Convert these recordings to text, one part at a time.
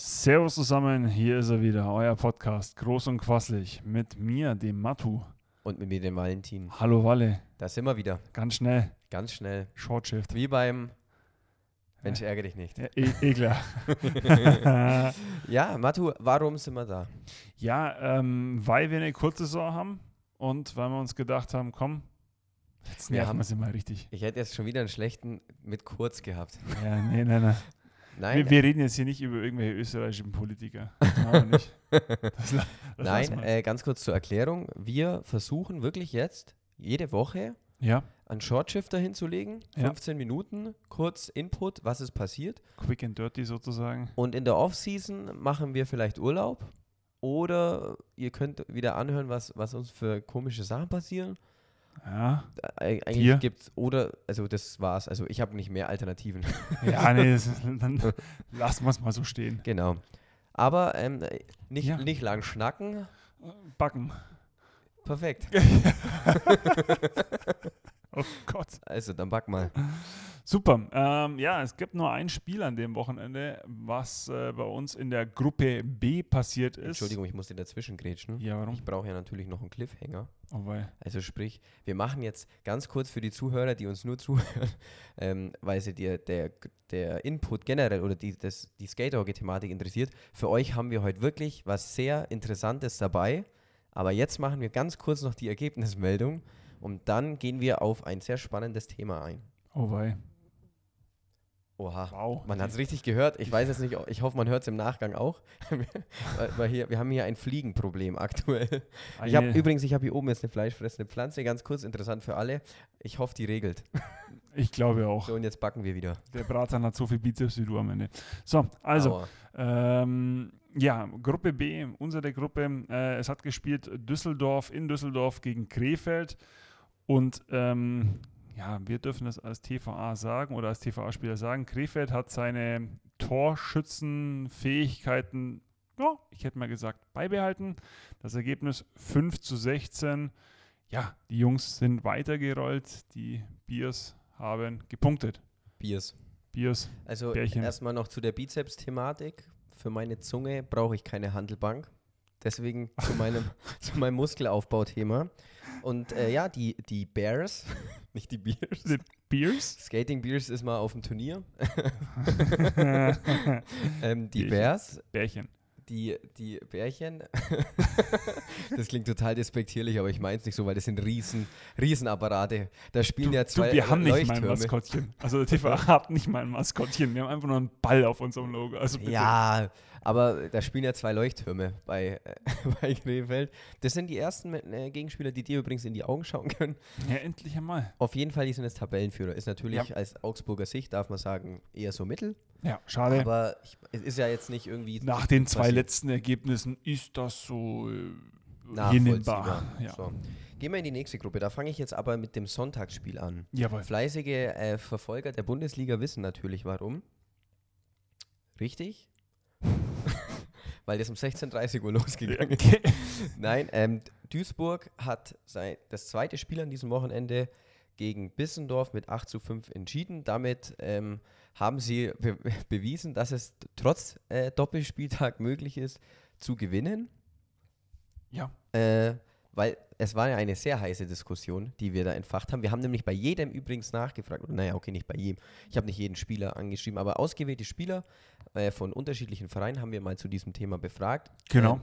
Servus zusammen, hier ist er wieder, euer Podcast, groß und quasselig, mit mir, dem Matu. Und mit mir, dem Valentin. Hallo Walle, Da sind wir wieder. ganz schnell, Ganz schnell. Short Shift. Wie beim Mensch, ärgere dich nicht. Ja, e Ekler. Ja, Matu, warum sind wir da? ja, ähm, weil wir eine Kurzsaison haben und weil wir uns gedacht haben, komm, jetzt nerven haben- wir sie mal richtig. Ich hätte jetzt schon wieder einen schlechten mit kurz gehabt. Ja, nee, nein, nein. Nein, Wir, wir reden jetzt hier nicht über irgendwelche österreichischen Politiker. Das. Das, das nein äh, ganz kurz zur Erklärung. Wir versuchen wirklich jetzt jede Woche Ja, einen Shortshifter hinzulegen. Ja. 15 Minuten, kurz Input, was ist passiert. quick and dirty sozusagen. Und in der Offseason machen wir vielleicht Urlaub. Oder ihr könnt wieder anhören, was, was uns für komische Sachen passieren. Ja, Eig- Dir? Eigentlich gibt's oder, also das war's. Also ich habe nicht mehr Alternativen. ja nee, ist, dann lassen wir es mal so stehen. genau. Aber ähm, nicht, Ja. nicht lang schnacken. Backen. Perfekt. Oh Gott. Also dann back mal. Super. Ähm, ja, es gibt nur ein Spiel an dem Wochenende, was äh, bei uns in der Gruppe B passiert ist. Entschuldigung, ich muss dir dazwischen grätschen. Ja, warum? Ich brauche ja natürlich noch einen Cliffhanger. Oh, weil. Also sprich, wir machen jetzt ganz kurz für die Zuhörer, die uns nur zuhören, ähm, weil sie dir der, der Input generell oder die, das, die Skaterhockey-Thematik interessiert. Für euch haben wir heute wirklich was sehr Interessantes dabei. Aber jetzt machen wir ganz kurz noch die Ergebnismeldung und dann gehen wir auf ein sehr spannendes Thema ein. Oh, weil. Oha. Wow. Man hat es richtig gehört. Ich weiß jetzt nicht, ich hoffe, man hört es im Nachgang auch. weil, hier, wir haben hier ein Fliegenproblem aktuell. Ich habe übrigens, ich habe hier oben jetzt eine fleischfressende Pflanze, ganz kurz interessant für alle. Ich hoffe, die regelt. ich glaube auch. So, und jetzt backen wir wieder. Der Bratan hat so viel Bizeps wie du am Ende. So, also, ähm, ja, Gruppe B, unsere Gruppe. Äh, es hat gespielt Düsseldorf in Düsseldorf gegen Krefeld. Und ja, ja, wir dürfen das als TVA sagen oder als TVA-Spieler sagen. Krefeld hat seine Torschützenfähigkeiten, ja, ich hätte mal gesagt, beibehalten. Das Ergebnis 5 zu 16. Ja, die Jungs sind weitergerollt. Die Biers haben gepunktet. Biers. Biers. Also Bärchen. erstmal noch zu der Bizeps-Thematik. Für meine Zunge brauche ich keine Handelbank. Deswegen zu meinem, zu meinem Muskelaufbauthema. Und äh, ja, die, die Bears, nicht die Bears. Die Biers? Skating Bears ist mal auf dem Turnier. ähm, die Bärchen. Bears, Bärchen. die, die Bärchen. das klingt total despektierlich, aber ich meine es nicht so, weil das sind riesen, Riesenapparate. Da spielen Du, ja du, zwei wir haben nicht mal ein Leuchttürme. Maskottchen. Also der TVA hat nicht mal ein Maskottchen. Wir haben einfach nur einen Ball auf unserem Logo. Also bitte. Ja, aber da spielen ja zwei Leuchttürme bei, äh, bei Krefeld. Das sind die ersten äh, Gegenspieler, die dir übrigens in die Augen schauen können. ja, endlich einmal. Auf jeden Fall, die sind jetzt Tabellenführer. Ist natürlich Ja. als Augsburger Sicht, darf man sagen, eher so mittel. Ja, schade. Aber ich, es ist ja jetzt nicht irgendwie. Nach den zwei passiert. letzten Ergebnissen ist das so äh, hinnehmbar. Ja. So. Gehen wir in die nächste Gruppe. Da fange ich jetzt aber mit dem Sonntagsspiel an. Jawohl. Fleißige äh, Verfolger der Bundesliga wissen natürlich warum. Richtig? Weil das um 16.30 Uhr losgegangen ist. Nein, ähm, Duisburg hat sein, das zweite Spiel an diesem Wochenende gegen Bissendorf mit 8 zu 5 entschieden. Damit ähm, haben sie be bewiesen, dass es trotz äh, Doppelspieltag möglich ist, zu gewinnen. Ja. Äh, weil es war ja eine sehr heiße Diskussion, die wir da entfacht haben. Wir haben nämlich bei jedem übrigens nachgefragt, oder naja, okay, nicht bei jedem. Ich habe nicht jeden Spieler angeschrieben, aber ausgewählte Spieler äh, von unterschiedlichen Vereinen haben wir mal zu diesem Thema befragt. Genau. Ähm,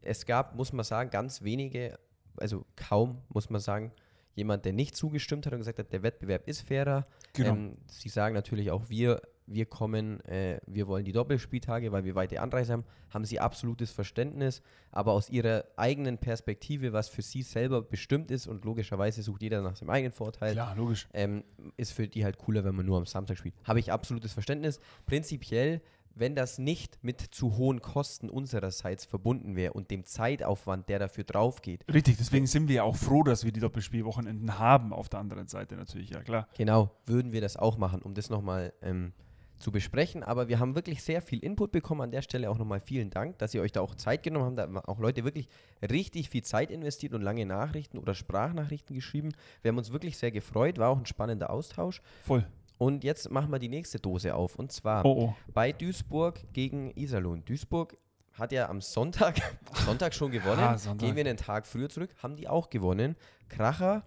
es gab, muss man sagen, ganz wenige, also kaum, muss man sagen, jemand, der nicht zugestimmt hat und gesagt hat, der Wettbewerb ist fairer. Genau. Ähm, sie sagen natürlich auch, wir, wir kommen, äh, wir wollen die Doppelspieltage, weil wir weite Anreise haben, haben sie absolutes Verständnis, aber aus ihrer eigenen Perspektive, was für sie selber bestimmt ist und logischerweise sucht jeder nach seinem eigenen Vorteil, Klar, logisch. ähm, ist für die halt cooler, wenn man nur am Samstag spielt. Habe ich absolutes Verständnis. Prinzipiell, wenn das nicht mit zu hohen Kosten unsererseits verbunden wäre und dem Zeitaufwand, der dafür drauf geht, Richtig, deswegen sind wir ja auch froh, dass wir die Doppelspielwochenenden haben. Auf der anderen Seite natürlich, ja klar. genau, würden wir das auch machen, um das nochmal ähm, zu besprechen. Aber wir haben wirklich sehr viel Input bekommen. An der Stelle auch nochmal vielen Dank, dass ihr euch da auch Zeit genommen habt. Da haben auch Leute wirklich richtig viel Zeit investiert und lange Nachrichten oder Sprachnachrichten geschrieben. Wir haben uns wirklich sehr gefreut, war auch ein spannender Austausch. Voll. Und jetzt machen wir die nächste Dose auf. Und zwar Oh, oh. bei Duisburg gegen Iserlohn. Duisburg hat ja am Sonntag, Sonntag schon gewonnen. Ah, Sonntag. Gehen wir einen Tag früher zurück, haben die auch gewonnen. Kracher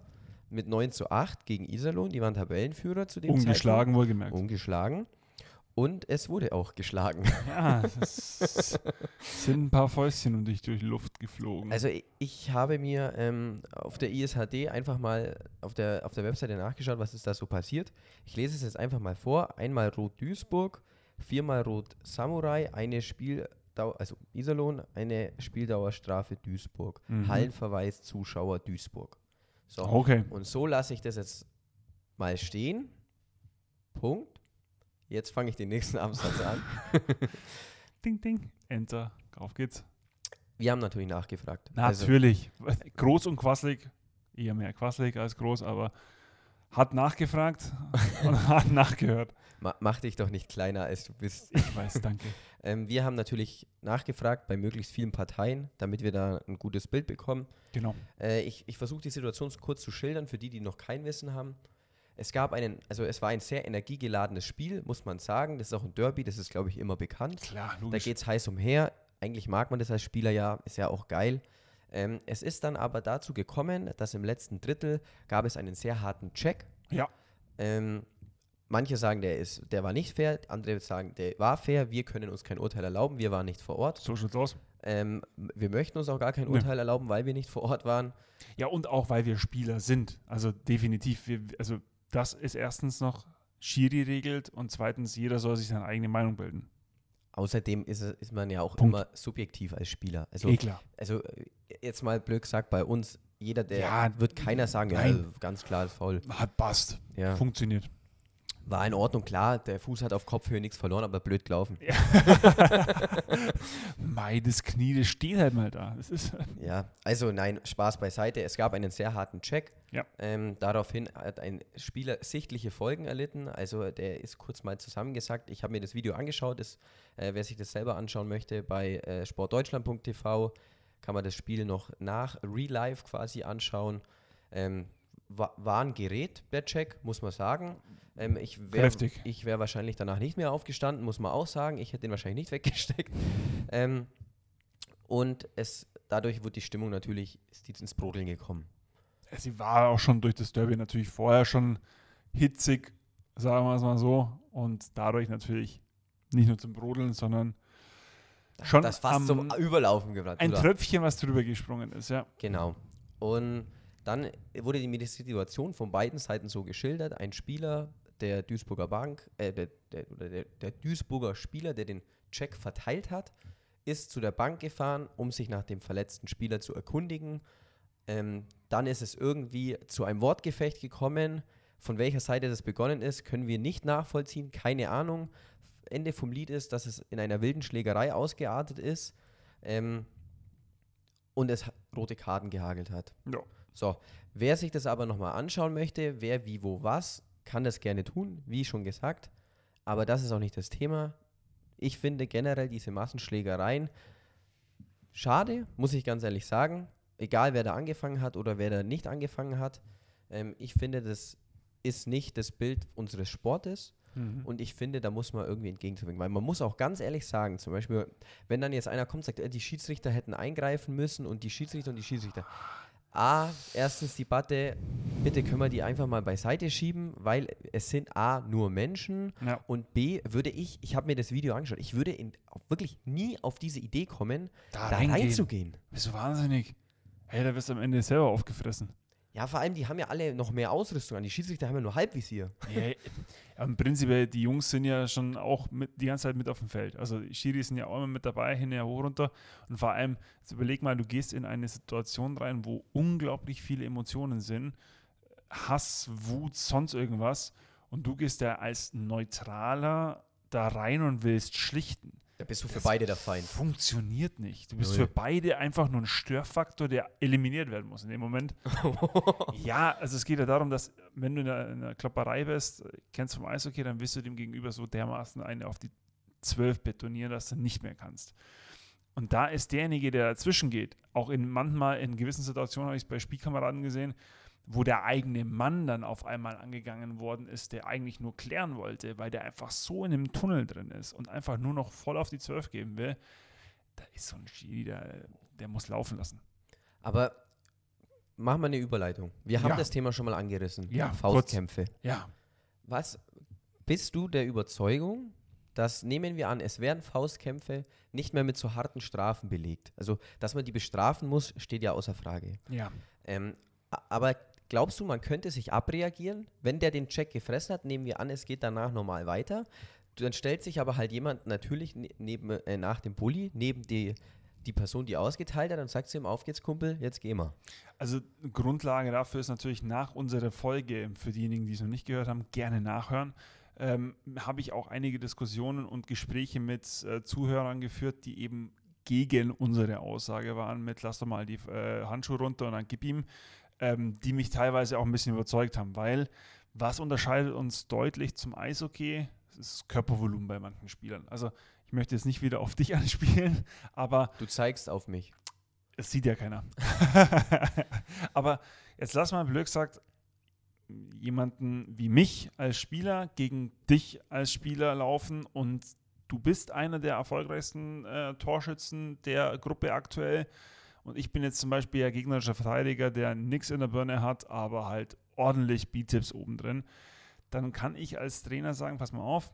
mit 9 zu 8 gegen Iserlohn. Die waren Tabellenführer zu dem Ungeschlagen wohlgemerkt. Zeitpunkt. Ungeschlagen. Und es wurde auch geschlagen. Ja, es sind ein paar Fäustchen und dich durch die Luft geflogen. Also ich, ich habe mir ähm, auf der ISHD einfach mal auf der, auf der Webseite nachgeschaut, was ist da so passiert. Ich lese es jetzt einfach mal vor. Einmal Rot Duisburg, viermal Rot Samurai, eine Spieldauer, also Iserlohn, eine Spieldauerstrafe Duisburg. Mhm. Hallenverweis Zuschauer Duisburg. So. okay. Und so lasse ich das jetzt mal stehen. Punkt. Jetzt fange ich den nächsten Absatz an. Ding, ding. Enter. Auf geht's. Wir haben natürlich nachgefragt. Also, Natürlich. groß und quasselig. Eher mehr quasselig als groß, aber hat nachgefragt und hat nachgehört. ma mach dich doch nicht kleiner, als du bist. Ich weiß, danke. Ähm, wir haben natürlich nachgefragt bei möglichst vielen Parteien, damit wir da ein gutes Bild bekommen. Genau. Äh, ich ich versuche die Situation kurz zu schildern, für die, die noch kein Wissen haben. Es gab einen, also es war ein sehr energiegeladenes Spiel, muss man sagen. Das ist auch ein Derby, das ist, glaube ich, immer bekannt. Klar, Da logisch. geht es heiß umher. Eigentlich mag man das als Spieler ja, ist ja auch geil. Ähm, es ist dann aber dazu gekommen, dass im letzten Drittel gab es einen sehr harten Check. Ja. Ähm, manche sagen, der, ist, der war nicht fair, andere sagen, der war fair. Wir können uns kein Urteil erlauben, wir waren nicht vor Ort. So schaut's aus. Ähm, wir möchten uns auch gar kein Nee. Urteil erlauben, weil wir nicht vor Ort waren. Ja, und auch, weil wir Spieler sind. Also definitiv. Wir, also das ist erstens noch Schiri regelt und zweitens, jeder soll sich seine eigene Meinung bilden. Außerdem ist, ist man ja auch Punkt. immer subjektiv als Spieler. Also, eh klar. also äh, jetzt mal blöd gesagt, bei uns, jeder, der Ja, wird keiner sagen, ja, ganz klar faul. Hat passt. Ja. Funktioniert. War in Ordnung, klar, der Fuß hat auf Kopfhöhe nichts verloren, aber blöd gelaufen. Mei, das Knie, das steht halt mal da. Das ist, Ja, also nein, Spaß beiseite. Es gab einen sehr harten Check. Ja. Ähm, daraufhin hat ein Spieler sichtliche Folgen erlitten. Also der ist kurz mal zusammengesagt. Ich habe mir das Video angeschaut. Das, äh, wer sich das selber anschauen möchte, bei äh, sportdeutschland.tv kann man das Spiel noch nach Real Life quasi anschauen. Ähm, wa war ein Gerät, der Check, muss man sagen. Ähm, ich wäre wär wahrscheinlich danach nicht mehr aufgestanden, muss man auch sagen. Ich hätte den wahrscheinlich nicht weggesteckt. Ähm, und es, dadurch wird die Stimmung natürlich ins Brodeln gekommen. sie war auch schon durch das Derby natürlich vorher schon hitzig, sagen wir es mal so. Und dadurch natürlich nicht nur zum Brodeln, sondern schon das fast am- zum Überlaufen gebracht. ein oder? Tröpfchen, was drüber gesprungen ist, ja. Genau. Und dann wurde die Situation von beiden Seiten so geschildert. Ein Spieler der Duisburger Bank, äh, der, der, der, der Duisburger Spieler, der den Check verteilt hat, ist zu der Bank gefahren, um sich nach dem verletzten Spieler zu erkundigen. Ähm, dann ist es irgendwie zu einem Wortgefecht gekommen. Von welcher Seite das begonnen ist, können wir nicht nachvollziehen. Keine Ahnung. Ende vom Lied ist, dass es in einer wilden Schlägerei ausgeartet ist ähm, und es rote Karten gehagelt hat. Ja. So, wer sich das aber nochmal anschauen möchte, wer wie wo was, kann das gerne tun, wie schon gesagt. Aber das ist auch nicht das Thema. Ich finde generell diese Massenschlägereien schade, muss ich ganz ehrlich sagen. Egal, wer da angefangen hat oder wer da nicht angefangen hat. Ähm, ich finde, das ist nicht das Bild unseres Sportes. Mhm. Und ich finde, da muss man irgendwie entgegenzuwirken. Weil man muss auch ganz ehrlich sagen, zum Beispiel, wenn dann jetzt einer kommt und sagt, äh, die Schiedsrichter hätten eingreifen müssen und die Schiedsrichter und die Schiedsrichter. A, erstens die Debatte, bitte können wir die einfach mal beiseite schieben, weil es sind A, nur Menschen Ja. und B, würde ich, ich habe mir das Video angeschaut, ich würde in, wirklich nie auf diese Idee kommen, Da da reingehen. reinzugehen. Bist du wahnsinnig? Hey, da wirst du am Ende selber aufgefressen. Ja, vor allem, die haben ja alle noch mehr Ausrüstung an. Die Schiedsrichter haben ja nur Halbvisier. Ja, Im Prinzip, die Jungs sind ja schon auch mit, die ganze Zeit mit auf dem Feld. Also die Schiris sind ja auch immer mit dabei, hinterher hoch runter. Und vor allem, überleg mal, du gehst in eine Situation rein, wo unglaublich viele Emotionen sind. Hass, Wut, sonst irgendwas. Und du gehst da als Neutraler da rein und willst schlichten. Da bist du für Das beide der Feind. Funktioniert nicht. Du bist Null. für beide einfach nur ein Störfaktor, der eliminiert werden muss in dem Moment. ja, also es geht ja darum, dass wenn du in einer, in einer Klopperei bist, kennst vom Eishockey, dann wirst du dem gegenüber so dermaßen eine auf die 12 betonieren, dass du nicht mehr kannst. Und da ist derjenige, der dazwischen geht, auch in manchmal in gewissen Situationen habe ich es bei Spielkameraden gesehen, wo der eigene Mann dann auf einmal angegangen worden ist, der eigentlich nur klären wollte, weil der einfach so in einem Tunnel drin ist und einfach nur noch voll auf die 12 geben will, da ist so ein Schiri, der, der muss laufen lassen. Aber machen wir eine Überleitung. Wir haben Ja. das Thema schon mal angerissen. Ja, Faustkämpfe. Ja, Was bist du der Überzeugung, dass, nehmen wir an, es werden Faustkämpfe nicht mehr mit so harten Strafen belegt? Also, dass man die bestrafen muss, steht ja außer Frage. ja. Ähm, aber glaubst du, man könnte sich abreagieren, wenn der den Check gefressen hat? Nehmen wir an, es geht danach normal weiter. Dann stellt sich aber halt jemand natürlich ne- neben, äh, nach dem Bulli, neben die, die Person, die ausgeteilt hat, und sagt zu ihm, auf geht's, Kumpel, jetzt geh mal. Also Grundlage dafür ist natürlich nach unserer Folge, für diejenigen, die es noch nicht gehört haben, gerne nachhören. Ähm, habe ich auch einige Diskussionen und Gespräche mit äh, Zuhörern geführt, die eben gegen unsere Aussage waren mit lass doch mal die äh, Handschuhe runter und dann gib ihm, ähm, die mich teilweise auch ein bisschen überzeugt haben, weil was unterscheidet uns deutlich zum Eishockey? Das ist Körpervolumen bei manchen Spielern. Also ich möchte jetzt nicht wieder auf dich anspielen, aber Du zeigst auf mich. es sieht ja keiner. Aber jetzt lass mal blöd gesagt jemanden wie mich als Spieler gegen dich als Spieler laufen und du bist einer der erfolgreichsten äh, Torschützen der Gruppe aktuell und ich bin jetzt zum Beispiel der gegnerische Verteidiger, der nichts in der Birne hat, aber halt ordentlich Beatips oben drin. Dann kann ich als Trainer sagen, pass mal auf,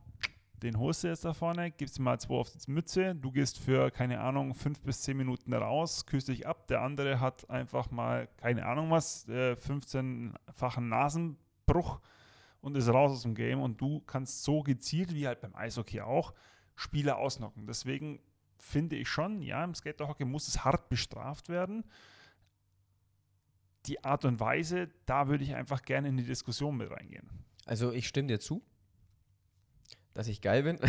den holst du jetzt da vorne, gibst ihm mal zwei auf die Mütze, du gehst für, keine Ahnung, fünf bis zehn Minuten raus, küsst dich ab, der andere hat einfach mal, keine Ahnung was, äh, 15-fachen Nasenbruch und ist raus aus dem Game und du kannst so gezielt, wie halt beim Eishockey auch, Spieler ausnocken. Deswegen finde ich schon, ja, im Skaterhockey muss es hart bestraft werden. Die Art und Weise, da würde ich einfach gerne in die Diskussion mit reingehen. Also ich stimme dir zu, dass ich geil bin.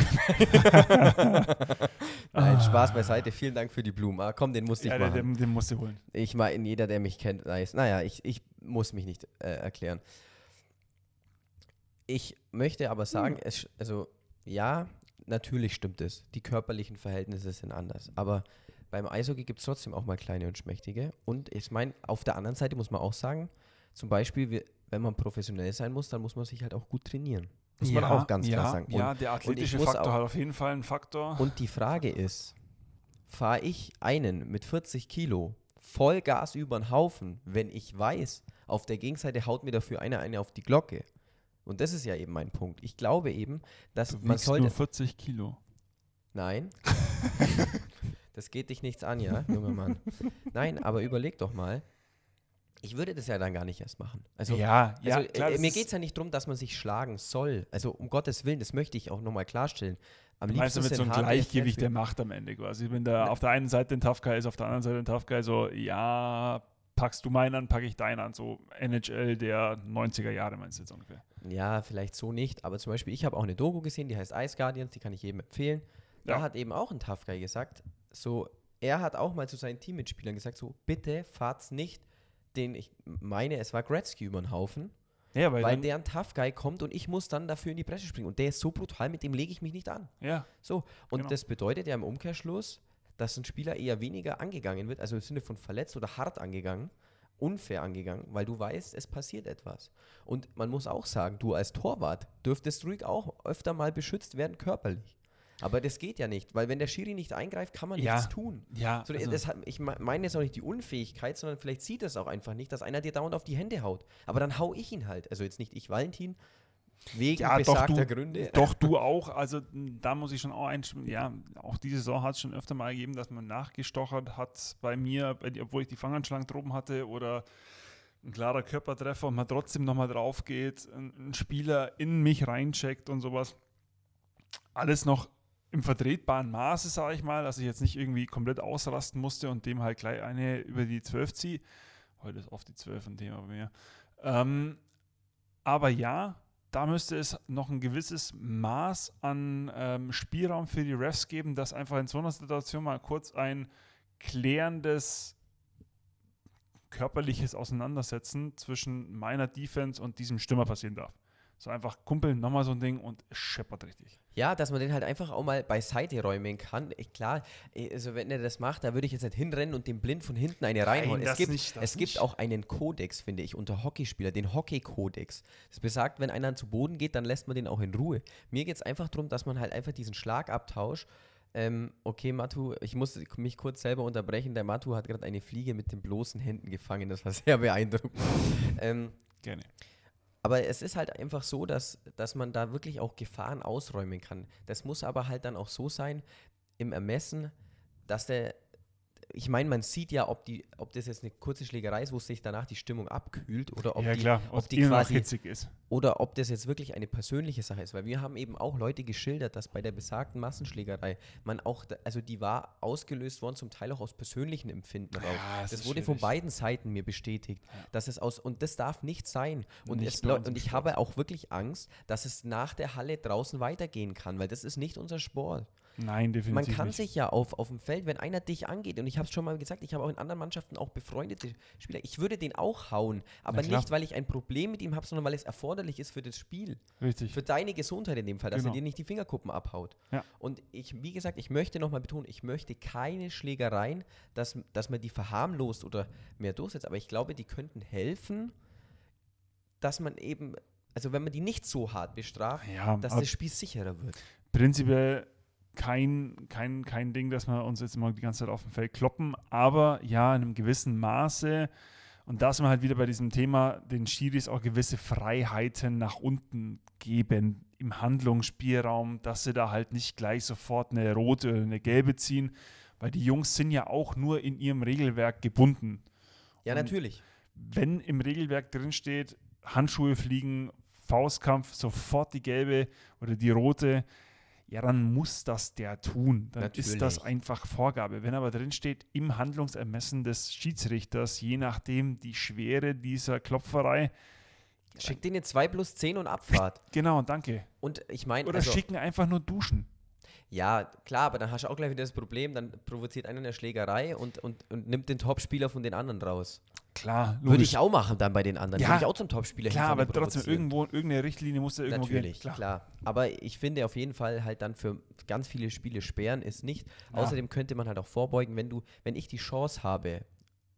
Nein, Spaß beiseite. Vielen Dank für die Blumen. Ah, komm, den musste ich Ja, machen. den, den musst du holen. Ich meine, jeder, der mich kennt, weiß. Naja, ich, ich muss mich nicht äh, erklären. Ich möchte aber sagen, es, also ja, natürlich stimmt es. Die körperlichen Verhältnisse sind anders. Aber beim Eishockey gibt es trotzdem auch mal kleine und schmächtige. Und ich meine, auf der anderen Seite muss man auch sagen, zum Beispiel, wenn man professionell sein muss, dann muss man sich halt auch gut trainieren. Muss man auch ganz ja, klar sagen. Und, ja, der athletische Faktor auch- hat auf jeden Fall einen Faktor. und die Frage ist, fahre ich einen mit 40 Kilo Vollgas über den Haufen, wenn ich weiß, auf der Gegenseite haut mir dafür einer eine auf die Glocke. Und das ist ja eben mein Punkt. Ich glaube eben, dass du man sollte. nur 40 Kilo. Nein. das geht dich nichts an, ja, junger Mann. Nein, aber überleg doch mal. Ich würde das ja dann gar nicht erst machen. Also, ja, ja, also klar, äh, mir geht es ja nicht darum, dass man sich schlagen soll. Also um Gottes Willen, das möchte ich auch nochmal klarstellen. Am Meinst du mit so einem Gleichgewicht der Macht am Ende quasi? Wenn da auf der einen Seite ein Tough Guy ist, auf der anderen Seite ein Tough Guy, so, ja, packst du meinen an, packe ich deinen an, so NHL der 90er Jahre meinst du jetzt ungefähr. Ja, vielleicht so nicht, aber zum Beispiel, ich habe auch eine Doku gesehen, die heißt Ice Guardians, die kann ich jedem empfehlen. Da Ja. hat eben auch ein Tough Guy gesagt, so, er hat auch mal zu seinen Teammitspielern gesagt, so, bitte fahrt's nicht den, ich meine, es war Gretzky über den Haufen, Ja, weil, weil der ein Tough Guy kommt und ich muss dann dafür in die Bresche springen. Und der ist so brutal, mit dem lege ich mich nicht an. ja, So, und Genau. das bedeutet ja im Umkehrschluss, dass ein Spieler eher weniger angegangen wird, also im Sinne von verletzt oder hart angegangen, unfair angegangen, weil du weißt, es passiert etwas. Und man muss auch sagen, du als Torwart dürftest ruhig auch öfter mal beschützt werden körperlich. Aber das geht ja nicht, weil wenn der Schiri nicht eingreift, kann man Ja. nichts tun. ja, So, also, das hat, ich me- meine jetzt auch nicht die Unfähigkeit, sondern vielleicht sieht es auch einfach nicht, dass einer dir dauernd auf die Hände haut. Aber dann hau ich ihn halt. Also jetzt nicht ich, Valentin, wegen Ja, doch, besagter du- Gründe. Doch, du auch. Also da muss ich schon auch einstimmen. Ja, auch diese Saison hat es schon öfter mal gegeben, dass man nachgestochert hat bei mir, obwohl ich die Fanganschlangen droben hatte oder ein klarer Körpertreffer und man trotzdem nochmal drauf geht, ein, ein Spieler in mich reincheckt und sowas. Alles noch im vertretbaren Maße, sage ich mal, dass ich jetzt nicht irgendwie komplett ausrasten musste und dem halt gleich eine über die 12 ziehe. Heute ist oft die 12 ein Thema bei mir. Ähm, aber ja, da müsste es noch ein gewisses Maß an ähm, Spielraum für die Refs geben, dass einfach in so einer Situation mal kurz ein klärendes körperliches Auseinandersetzen zwischen meiner Defense und diesem Stürmer passieren darf. So einfach Kumpel, nochmal so ein Ding und scheppert richtig. Ja, dass man den halt einfach auch mal beiseite räumen kann. Ich, klar, eh, also wenn er das macht, da würde ich jetzt nicht hinrennen und dem blind von hinten eine reinholen. das es gibt, nicht, das es gibt nicht. auch einen Kodex, finde ich, unter Hockeyspieler, den Hockey-Kodex. Das besagt, wenn einer zu Boden geht, dann lässt man den auch in Ruhe. Mir geht es einfach darum, dass man halt einfach diesen Schlagabtausch ähm, okay, Matu, ich muss mich kurz selber unterbrechen. Der Matu hat gerade eine Fliege mit den bloßen Händen gefangen. Das war sehr beeindruckend. ähm, Gerne. Aber es ist halt einfach so, dass, dass man da wirklich auch Gefahren ausräumen kann. Das muss aber halt dann auch so sein im Ermessen, dass der, ich meine, man sieht ja, ob, die, ob das jetzt eine kurze Schlägerei ist, wo sich danach die Stimmung abkühlt oder ob ja, die, klar, ob die quasi hitzig ist. oder ob das jetzt wirklich eine persönliche Sache ist, weil wir haben eben auch Leute geschildert, dass bei der besagten Massenschlägerei man auch, also die war ausgelöst worden, zum Teil auch aus persönlichen Empfinden raus. Ja, das das wurde von schwierig. beiden Seiten mir bestätigt, dass es aus, und das darf nicht sein. Und, Nicht es, und ich Sport. habe auch wirklich Angst, dass es nach der Halle draußen weitergehen kann, weil das ist nicht unser Sport. Nein, definitiv Man kann nicht. sich ja auf, auf dem Feld, wenn einer dich angeht, und ich habe es schon mal gesagt, ich habe auch in anderen Mannschaften auch befreundete Spieler, ich würde den auch hauen, aber nicht, weil ich ein Problem mit ihm habe, sondern weil es erforderlich ist für das Spiel. Richtig. Für deine Gesundheit in dem Fall, dass Genau. er dir nicht die Fingerkuppen abhaut. Ja. Und ich, wie gesagt, ich möchte nochmal betonen, ich möchte keine Schlägereien, dass, dass man die verharmlost oder mehr durchsetzt, aber ich glaube, die könnten helfen, dass man eben, also wenn man die nicht so hart bestraft, ja, dass das Spiel sicherer wird. prinzipiell kein, kein, kein Ding, dass wir uns jetzt immer die ganze Zeit auf dem Feld kloppen, aber ja, in einem gewissen Maße. Und da sind wir halt wieder bei diesem Thema, den Schiris auch gewisse Freiheiten nach unten geben im Handlungsspielraum, dass sie da halt nicht gleich sofort eine rote oder eine gelbe ziehen, weil die Jungs sind ja auch nur in ihrem Regelwerk gebunden. Ja, Und natürlich. wenn im Regelwerk drin steht, Handschuhe fliegen, Faustkampf, sofort die gelbe oder die rote, ja, dann muss das der tun. Dann ist das Natürlich. einfach Vorgabe. Wenn aber drin steht, im Handlungsermessen des Schiedsrichters, je nachdem die Schwere dieser Klopferei, Schick den jetzt 2 plus 10 und Abfahrt. genau, danke. Und ich meine, Oder also, schicken einfach nur duschen. Ja, klar, aber dann hast du auch gleich wieder das Problem, dann provoziert einer eine Schlägerei und, und, und nimmt den Topspieler von den anderen raus. Klar, Würde logisch. ich auch machen dann bei den anderen. Ja, Würde ich auch zum Topspieler Klar, aber trotzdem, irgendwo, irgendeine Richtlinie muss ja irgendwo Natürlich, gehen. klar. Aber ich finde auf jeden Fall halt dann für ganz viele Spiele sperren ist nicht. Außerdem könnte man halt auch vorbeugen, wenn du, wenn ich die Chance habe,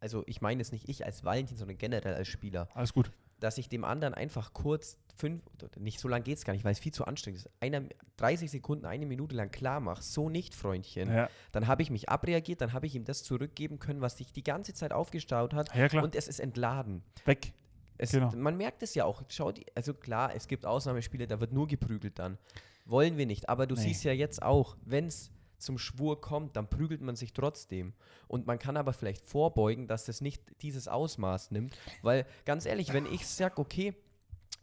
also ich meine jetzt nicht ich als Valentin, sondern generell als Spieler, Alles gut. Dass ich dem anderen einfach kurz fünf, nicht so lange geht es gar nicht, weil es viel zu anstrengend ist, einer, 30 Sekunden, eine Minute lang klar mache, so nicht, Freundchen, Ja, dann habe ich mich abreagiert, dann habe ich ihm das zurückgeben können, was sich die ganze Zeit aufgestaut hat ja und es ist entladen. Weg. Es, Genau. Man merkt es ja auch. Schau, also klar, es gibt Ausnahmespiele, da wird nur geprügelt dann. Wollen wir nicht. Aber du Nee. siehst ja jetzt auch, wenn es zum Schwur kommt, dann prügelt man sich trotzdem. Und man kann aber vielleicht vorbeugen, dass das nicht dieses Ausmaß nimmt. Weil ganz ehrlich, wenn ich sage, okay,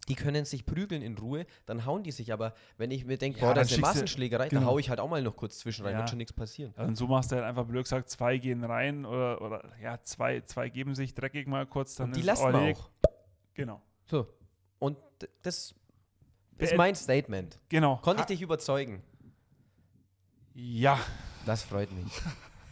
die können sich prügeln in Ruhe, dann hauen die sich. Aber wenn ich mir denke, Ja, boah, das ist eine Massenschlägerei, genau. dann haue ich halt auch mal noch kurz zwischen rein, Ja. wird schon nichts passieren. Und so machst du halt einfach blöd gesagt, zwei gehen rein oder, oder ja, zwei, zwei geben sich dreckig mal kurz, dann Und die ist lassen wir auch. Genau. So. Und das ist Beend- mein Statement. Genau. Konnte ich dich überzeugen? Ja, Das freut mich.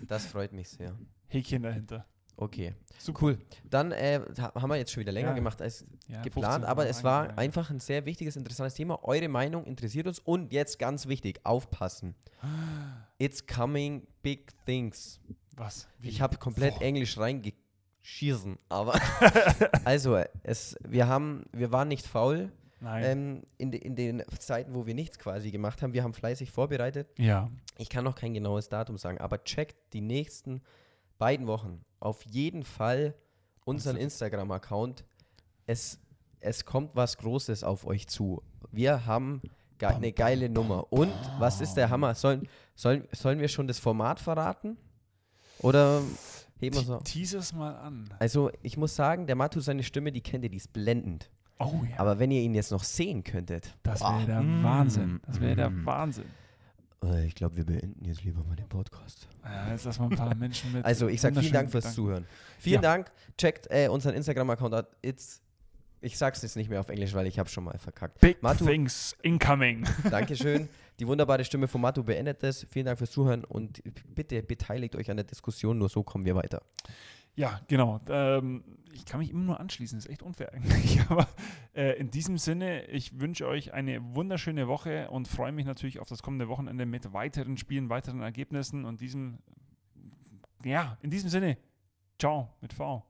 Das freut mich sehr. Häkchen dahinter. Okay, Super. cool. Dann äh, ha- haben wir jetzt schon wieder länger Ja. gemacht als Ja, geplant, 15 aber es war angefangen. einfach ein sehr wichtiges, interessantes Thema. Eure Meinung interessiert uns und jetzt ganz wichtig, aufpassen. It's coming big things. Was? Wie? Ich habe komplett Boah. Englisch reingeschießen, aber also es, wir haben, wir waren nicht faul. Ähm, in, de, in den Zeiten, wo wir nichts quasi gemacht haben. Wir haben fleißig vorbereitet. ja. Ich kann noch kein genaues Datum sagen, aber checkt die nächsten beiden Wochen auf jeden Fall unseren Instagram-Account. Es, es kommt was Großes auf euch zu. Wir haben ge eine geile Nummer. Und was ist der Hammer? Sollen, sollen, sollen wir schon das Format verraten? Oder heben wir so? Te- Teasers mal an. Also, ich muss sagen, der Matu, seine Stimme, die kennt ihr, die ist blendend. Oh ja. Aber wenn ihr ihn jetzt noch sehen könntet, das wäre der mm, Wahnsinn. Das wäre der mm. Wahnsinn. Äh, Ich glaube, wir beenden jetzt lieber mal den Podcast. Ja, jetzt lass mal ein paar Menschen mit. Also ich sage vielen Dank fürs Gedanken. Zuhören. Vielen Ja. Dank. Checkt äh, unseren Instagram-Account out. It's, ich sag's jetzt nicht mehr auf Englisch, weil ich habe schon mal verkackt. Big Matu- things incoming. Dankeschön. Die wunderbare Stimme von Matu beendet es. Vielen Dank fürs Zuhören und bitte beteiligt euch an der Diskussion. Nur so kommen wir weiter. Ja, genau. Ähm, ich kann mich immer nur anschließen, das ist echt unfair eigentlich. Aber äh, in diesem Sinne, ich wünsche euch eine wunderschöne Woche und freue mich natürlich auf das kommende Wochenende mit weiteren Spielen, weiteren Ergebnissen und diesem, ja, in diesem Sinne, ciao mit V.